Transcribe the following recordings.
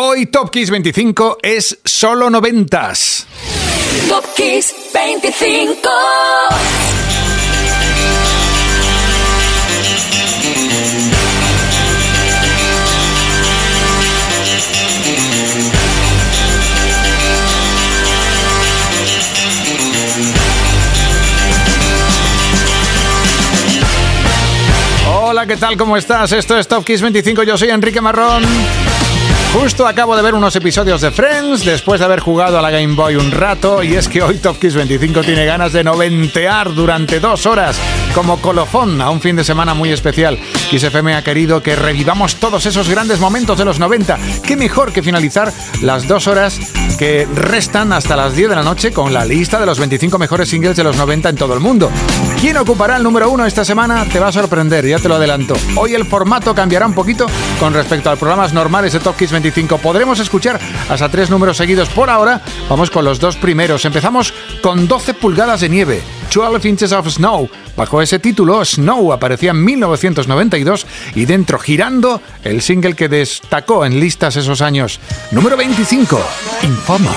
Hoy Top Kiss 25 es solo noventas. Top Kiss 25. Hola, ¿qué tal? ¿Cómo estás? Esto es Top Kiss 25. Yo soy Enrique Marrón. Justo acabo de ver unos episodios de Friends después de haber jugado a la Game Boy un rato y es que hoy Top Kiss 25 tiene ganas de noventear durante dos horas como colofón a un fin de semana muy especial. Kiss ha querido que revivamos todos esos grandes momentos de los 90. ¿Qué mejor que finalizar las dos horas que restan hasta las 10 de la noche con la lista de los 25 mejores singles de los 90 en todo el mundo? ¿Quién ocupará el número uno esta semana? Te va a sorprender, ya te lo adelanto. Hoy el formato cambiará un poquito con respecto a programas normales de Top Kiss 25. Podremos escuchar hasta tres números seguidos. Por ahora, vamos con los dos primeros. Empezamos con 12 pulgadas de nieve. 12 Inches of Snow. Bajo ese título, Snow aparecía en 1992 y dentro girando el single que destacó en listas esos años. Número 25, Infama.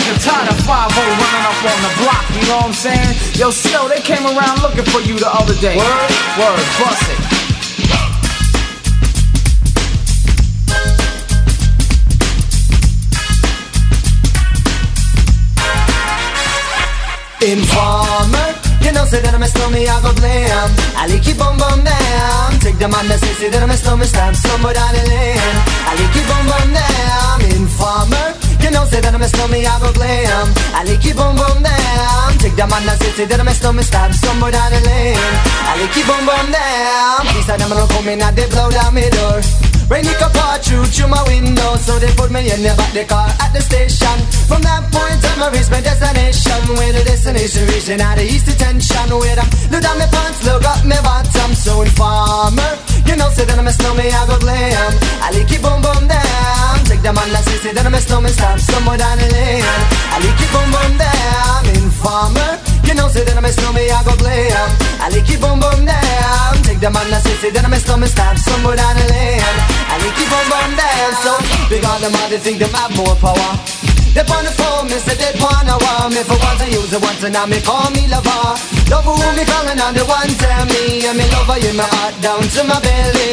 Sick and tired of 5 running up on the block, you know what I'm saying? Yo, Snow, they came around looking for you the other day. Word? Word, bust it. Informer, you know, say that I'm a stormy, I go blam. I like you bum bum down. Take the man that say, say that I'm a stormy, stamp somewhere down the lane. I like you bum bum down. Informer, you know, say that I'm a stormy, I go glam. I like you bum bum down. Take the man that say, say that I'm a stormy, stamp somewhere down the lane. I like you down. These are them gonna come in and they blow down my door. Rain it could pour through through my window So they put me in the back the car at the station From that point on I reached my destination Where the destination reaching out the east detention Where I look down my pants, look up my bottom So informer, you know say that I'm a snowman I go glam I like it boom boom down Take the man that say say that I'm a snowman Stop somewhere down the lane I like it boom boom down Informer you know, say that I'm a snowman, I go glam. I like it boom boom down. Take the man that say, say that I'm a snowman, stop somewhere down the lane. I like it boom boom down. So big on them, they think them have more power. They on the phone, me say they wanna want me for once I use it once and now me call me lover. Love who me calling on the one tell me and me lover in my heart down to my belly.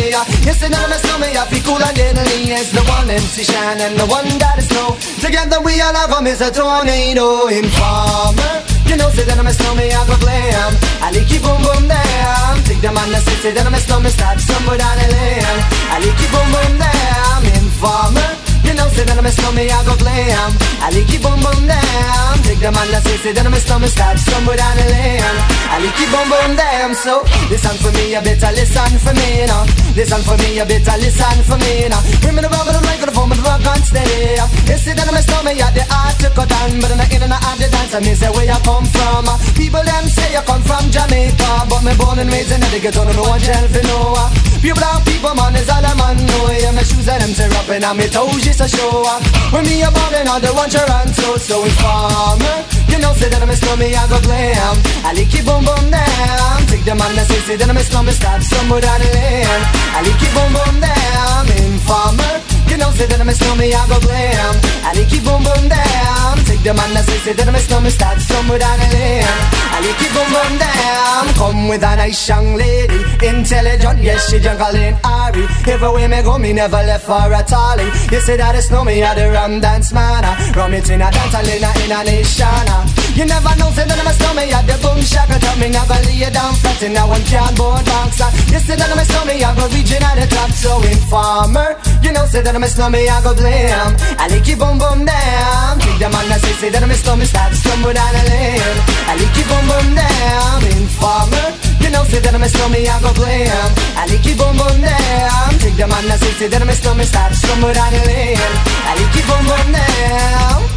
And I'm a snowman, I feel cool and deadly. It's the one MC Shan and the one that is snow. Together we all have a tornado informer. You know, say that I'm a snowman, I go glam. I like you boom boom down. Take the man that say, say that I'm a snowman, start somewhere down the lane. I like you boom boom down. Informer. You know, say that I'm a snowman, I go glam. I like you boom boom down. Take the man that say, say that I'm a snowman, start somewhere down the lane. I like you boom boom down. So listen for me, you better listen for me now. Listen for me, you better listen for me now. Bring me the rubber, the microphone, but the rock on steady. You say that I'm a snowman, yeah, the art to cut down, but I'm not in and out the dance. And me say where you come from. People them say you come from Jamaica, but me born and raised in the ghetto, no one tell for no. Pure brown people, man, is all a man know. Yeah, my shoes and them tear up and on me toes just a show. When me a ballin', all the one Toronto, so informer. You know, say that I'm a snowman, I go glam. I like it boom boom down. Take the man that say, say that I'm a snowman, start somewhere down the lane. I like it boom boom down. Informer. You know, say that I'm a snowman, I go glam. I like it boom boom down. Take the man that say, say that I'm a snowman, start somewhere down the lane. I like it boom boom down. Come with a nice young lady, intelligent, yes she jungle in Ari. Everywhere me go, me never left for a tally. You say that it's snowman, I the rum dance man. Ah. Rum it in a dance, I in a, a nation. Ah. You never know, say that I'm a snowman, I the boom shaka. Tell me never lay you down flat in a one cardboard box. Ah. You say that I'm a snowman, I go region at the top, so informer. You know, say that I'm a snowman, I go glam. I like it boom boom down. Take the man that say, say that I'm a start to stumble down the lane. I like it boom boom down. Informer. You know, say that I'm a snowman, I go glam. I like it boom boom down. Take the man that say, say that I'm a start to stumble down the lane. I like it boom boom down.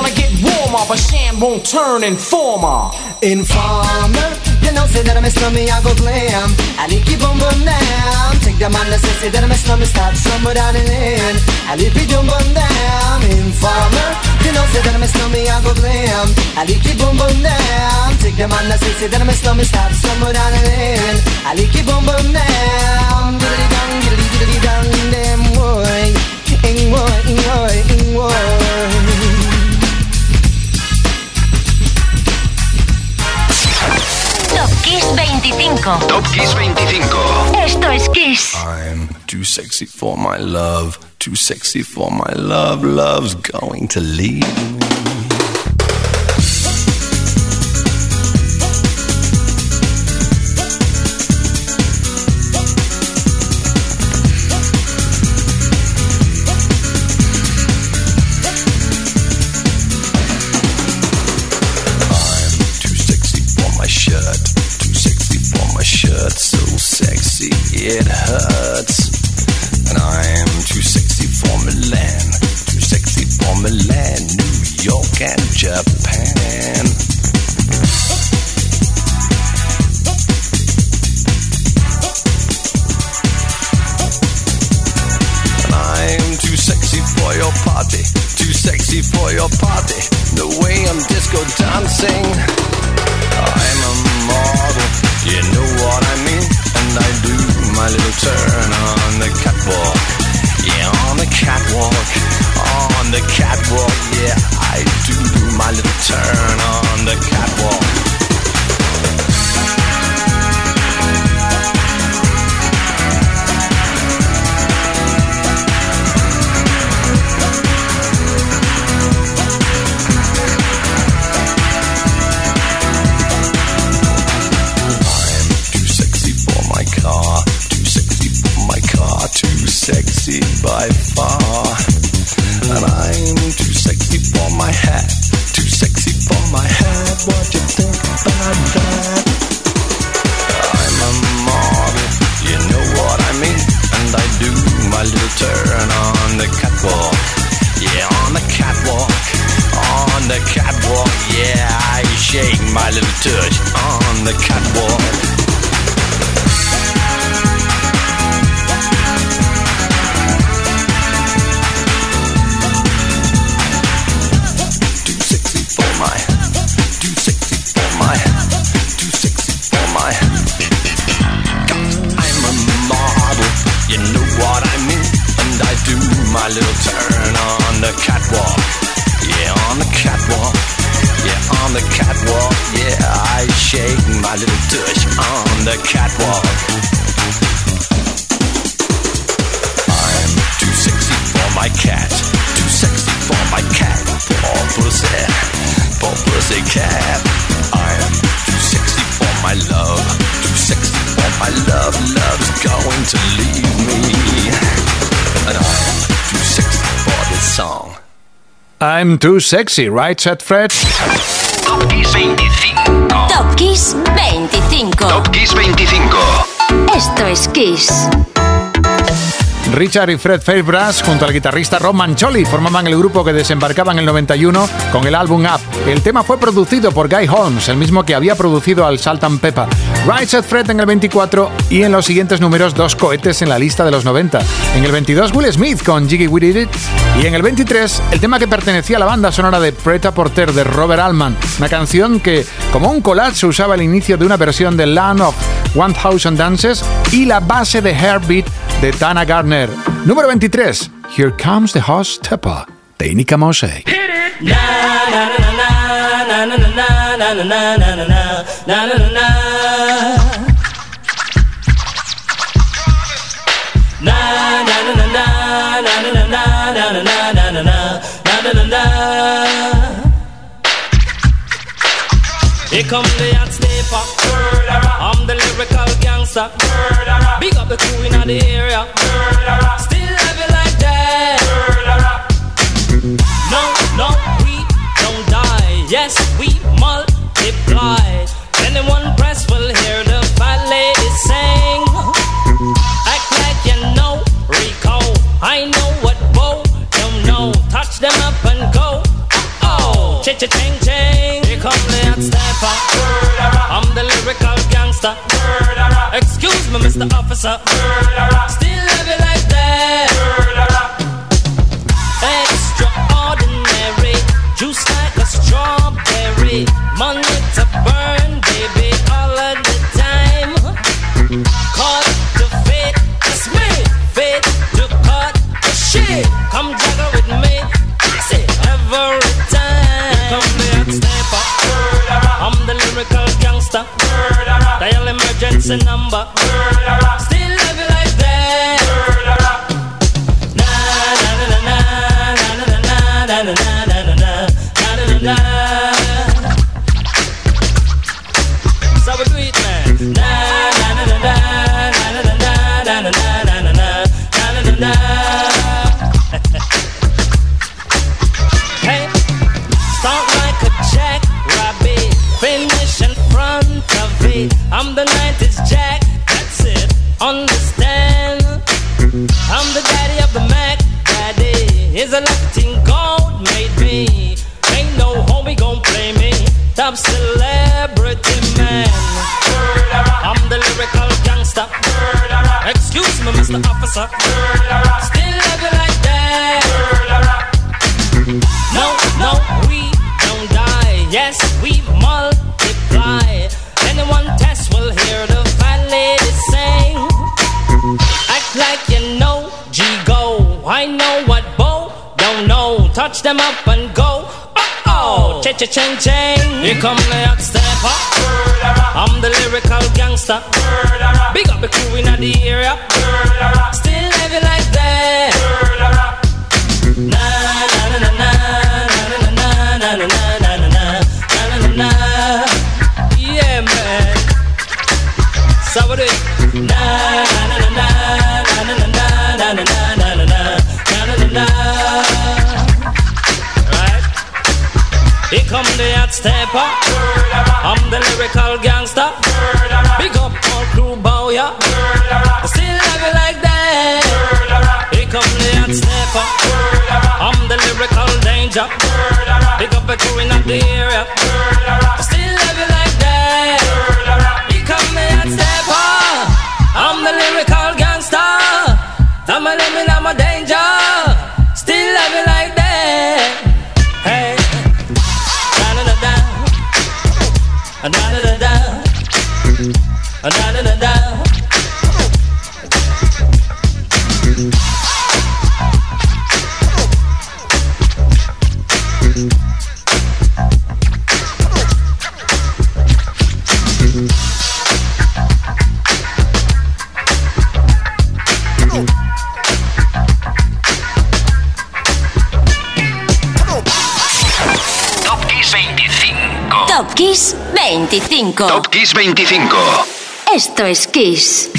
in in and of my gap. won't turn informer. Informer, you know, say that I'm a slummy, I go glam. I like you boom boom down. Take the man that say that I'm a slummy, start somewhere down in lane. I like you boom boom down. Informer, you know, say that I'm a slummy, I go glam. I like you boom boom down. Take the man that say that I'm a slummy, start somewhere down in lane. I like you boom boom down. Diddly dong, diddly diddly dong, them boy. Ing boy, ing boy, ing boy. 25. Top Kiss 25. Esto es Kiss. I'm too sexy for my love, too sexy for my love. Love's going to leave me. It hurts. And I'm too sexy for Milan, too sexy for Milan, New York and Japan. And I'm too sexy for your party, too sexy for your party. The way I'm disco dancing. I'm a model, you know what my little turn on the catwalk. My love. Love's going to leave me. And I'm too sexy for this song. I'm too sexy, right, said Fred? Top Kiss 25. Top Kiss 25. Top Kiss 25. Esto es Kiss. Richard y Fred Fairbrass, junto al guitarrista Rob Mancholi, formaban el grupo que desembarcaba en el 91 con el álbum Up. El tema fue producido por Guy Holmes, el mismo que había producido al Salt and Pepper. Right Said Fred en el 24 y en los siguientes números dos cohetes en la lista de los 90. En el 22 Will Smith con Jiggy We Did It y en el 23 el tema que pertenecía a la banda sonora de Preta Porter de Robert Altman, una canción que como un collage usaba el inicio de una versión de Land of 1000 Dances y la base de Heartbeat de Taana Gardner. Número 23, Here Comes the Hotstepper de Ini Kamoze. Here come the hot stepper. I'm the lyrical gangster. Big up the crew in the area. Still have it like that. No, no, we don't die. Yes, we multiply. Anyone press will hear the fat lady sing. Act like you know Rico. I know what Bo don't know. Touch them up and go. Oh, cha cha ching ching. come the hot stepper. Lyrical gangster. Excuse me, Mr. Officer. Murderer. Still love you like that. Murderer. Extraordinary, juice like a strawberry. Money Dial emergency number. Still Officer. Still love you like that. No, no, we don't die. Yes, we multiply. Anyone test will hear the fat lady sing. Act like you know, G go. I know what Bo don't know. Touch them up and go. Cha cha ching ching. Here come the hot stepper. I'm the lyrical gangster. Big up the crew in the area. Still stepper. I'm the lyrical gangster. Big up all crew bow ya. Still love you like that. Here come the hot stepper. I'm the lyrical danger. Big up the crew in the area. 25. Top Kiss 25. Esto es Kiss.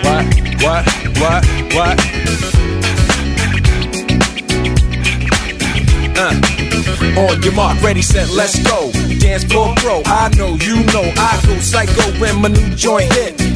What? What? What? What? Uh. On your mark, ready, set, let's go. Dance floor pro, I know, you know, I go psycho when my new joint hit.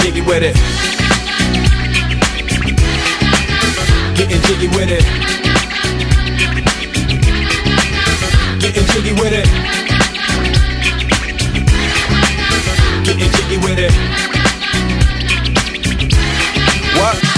Jiggy with it. Getting jiggy with it. Getting jiggy with it. Getting jiggy with it. What?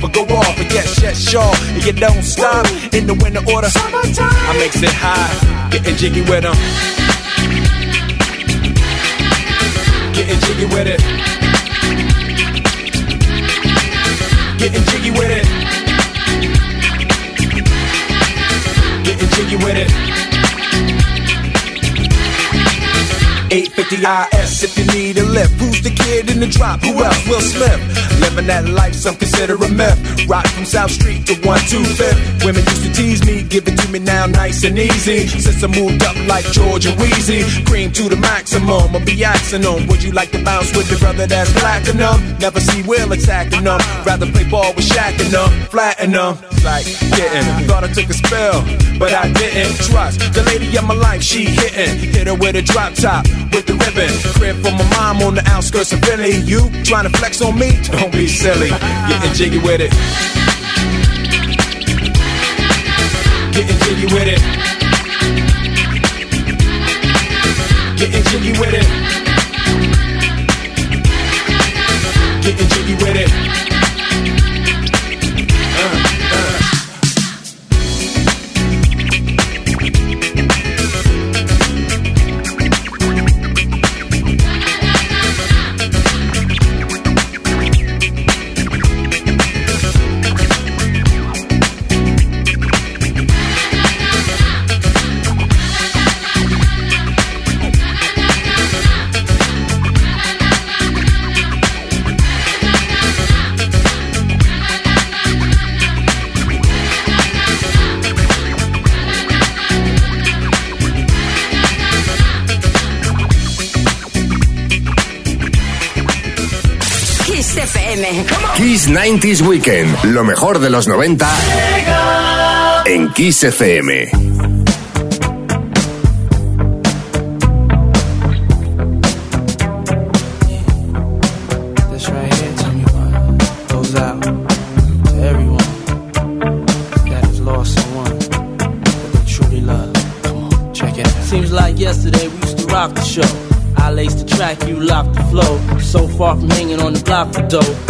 but go off. But yes, yes, sure. And you don't stop in the winter order. Summertime. I makes it high, getting jiggy with them. Getting jiggy with it. Getting jiggy with it. Getting jiggy with it. 850 IS if you need a lift. Who's the kid in the drop? Who else? Will Smith. Living that life, some consider a myth. Rock from South Street to 125th. Women used to tease me, give it to me now nice and easy. Since I moved up like George and Weezy, cream to the maximum. I'll be asking them, would you like to bounce with your brother that's platinum? Never see Will attacking them. Rather play ball with Shaq and them, flatten them. Like getting, thought I took a spell, but I didn't. Trust the lady of my life, she hitting. Hit her with a drop top, with the ribbon. Crib for my mom on the outskirts of Philly. You trying to flex on me? Don't be silly. Getting jiggy with it. Getting jiggy with it. Getting jiggy with it. 90s Weekend. Lo mejor de los 90 en Kiss FM. This right here, tell me why, goes out to everyone that has lost someone that they truly love. Come on, check it. Seems like yesterday we used to rock the show. I laced the track, you locked the flow. So far from hanging on the block for dough.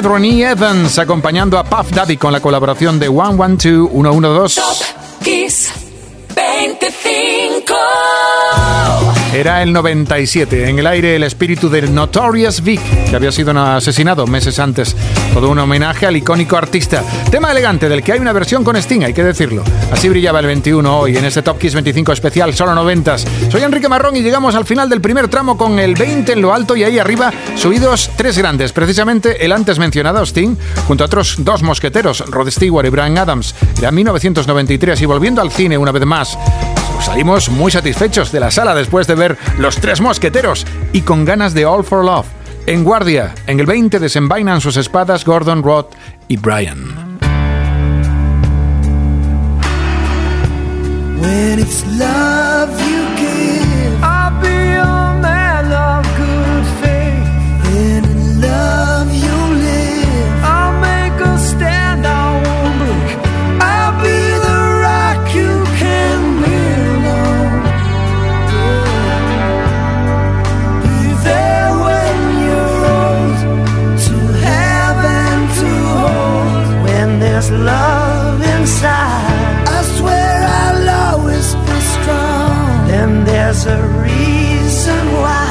Ronnie Evans acompañando a Puff Daddy con la colaboración de 112 112. Kiss 25. Era el 97. En el aire el espíritu del Notorious Vic, que había sido asesinado meses antes. Todo un homenaje al icónico artista. Tema elegante del que hay una versión con Sting, hay que decirlo. Así brillaba el 21 hoy en este Top Kiss 25 especial, solo noventas. Soy Enrique Marrón y llegamos al final del primer tramo con el 20 en lo alto y ahí arriba subidos tres grandes. Precisamente el antes mencionado Sting, junto a otros dos mosqueteros, Rod Stewart y Brian Adams. Era 1993 y volviendo al cine una vez más. Salimos muy satisfechos de la sala después de ver Los Tres Mosqueteros y con ganas de All for Love. En guardia, en el 20 desenvainan sus espadas Gordon, Rod y Brian. When it's love you give, I'll be a there's love inside, I swear I'll always be strong. Then there's a reason why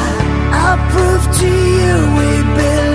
I'll prove to you we belong.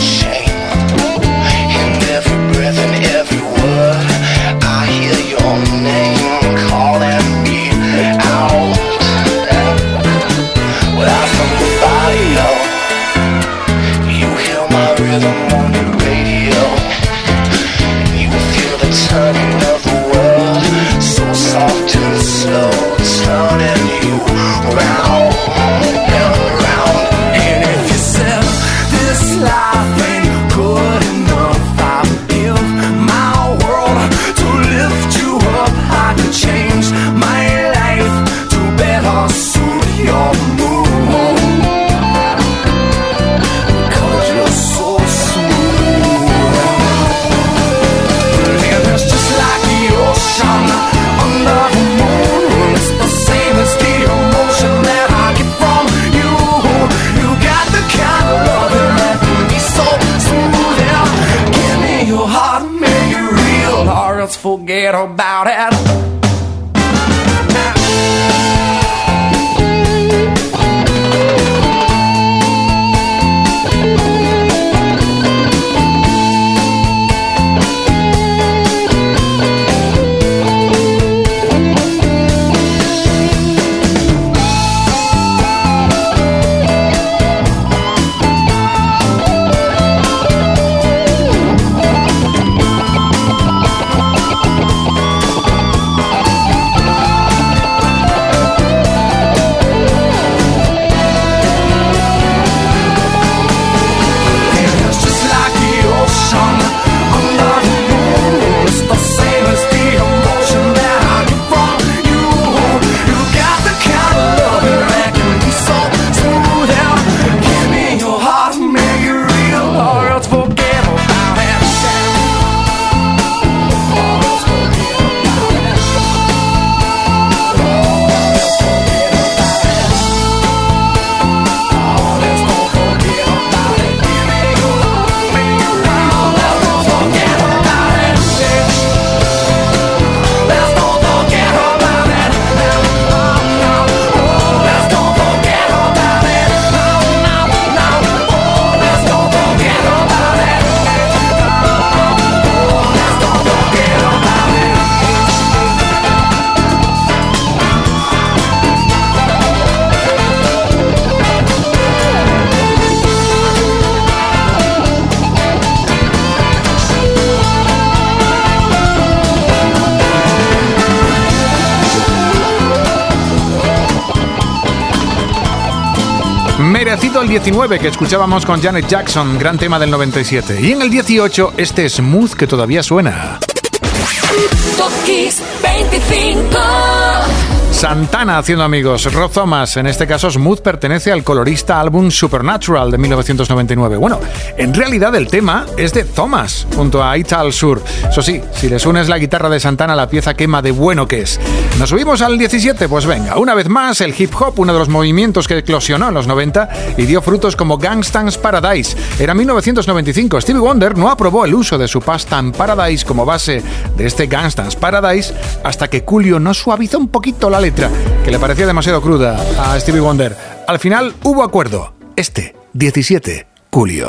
shame. 9 que escuchábamos con Janet Jackson, gran tema del 97. Y en el 18 este smooth que todavía suena. Santana haciendo amigos. Rob Thomas, en este caso Smooth, pertenece al colorista álbum Supernatural de 1999. Bueno, en realidad el tema es de Thomas, junto a Ital Sur. Eso sí, si les unes la guitarra de Santana, la pieza quema de bueno que es. ¿Nos subimos al 17? Pues venga, una vez más, el hip hop, uno de los movimientos que eclosionó en los 90 y dio frutos como Gangsta's Paradise. Era 1995. Stevie Wonder no aprobó el uso de su pasta en Paradise como base de este Gangsta's Paradise hasta que Coolio no suavizó un poquito la letra, que le parecía demasiado cruda a Stevie Wonder. Al final hubo acuerdo. Este, 17, Coolio.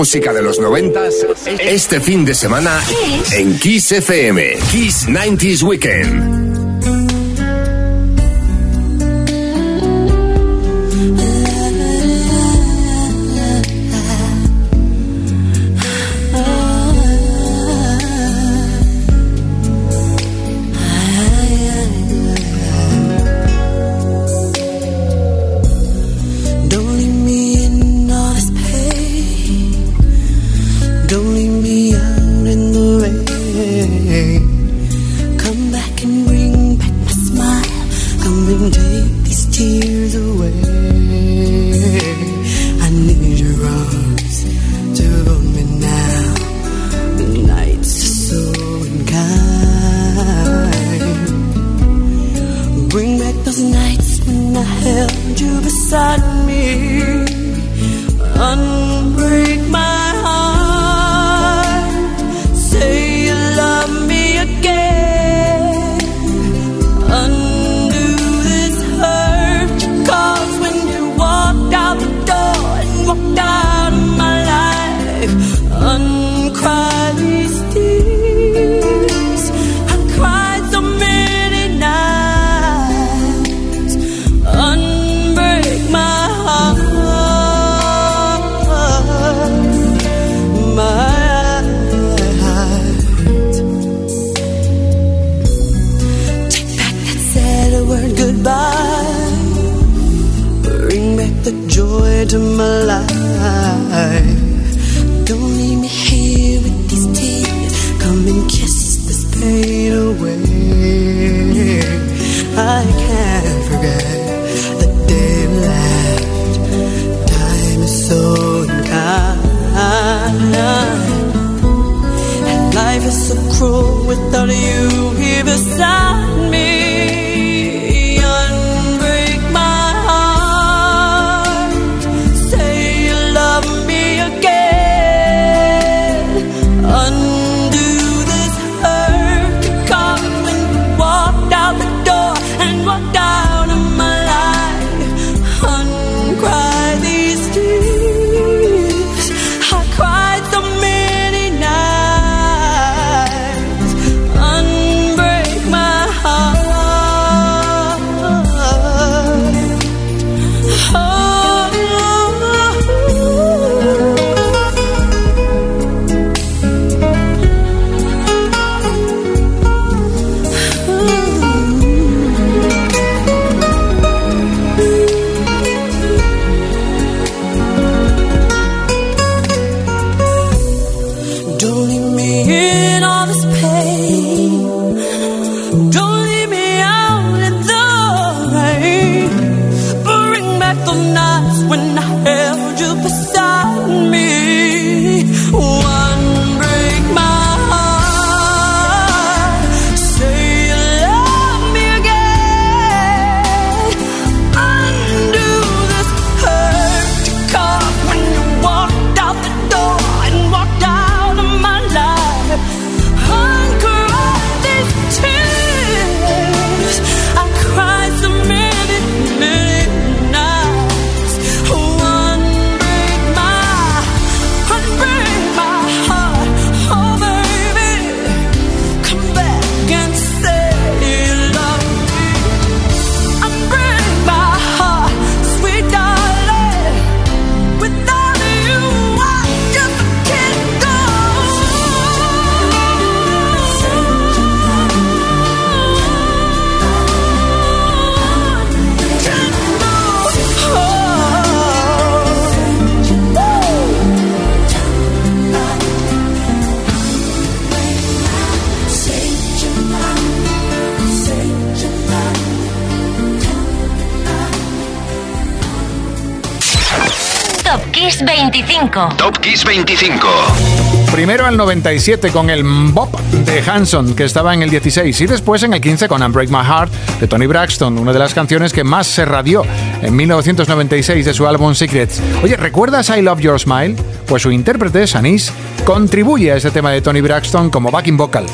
Música de los 90 este fin de semana en Kiss FM. Kiss 90s Weekend. 25. Primero al 97 con el Bop de Hanson, que estaba en el 16, y después en el 15 con Unbreak My Heart de Tony Braxton, una de las canciones que más se radió en 1996 de su álbum Secrets. Oye, ¿recuerdas I Love Your Smile? Pues su intérprete, Sanis, contribuye a este tema de Tony Braxton como backing vocal.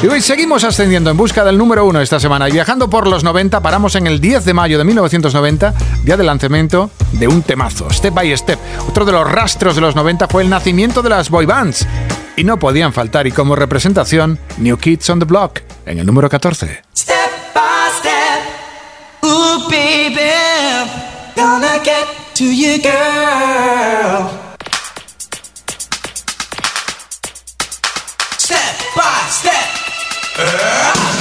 Y hoy seguimos ascendiendo en busca del número uno esta semana y viajando por los 90, paramos en el 10 de mayo de 1990, día del lanzamiento de un temazo, Step by Step. Otro de los rastros de los 90 fue el nacimiento de las boy bands. Y no podían faltar, y como representación, New Kids on the Block, en el número 14. Step by step, ooh baby, gonna get to you, girl. Step by step. Step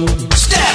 one. Step.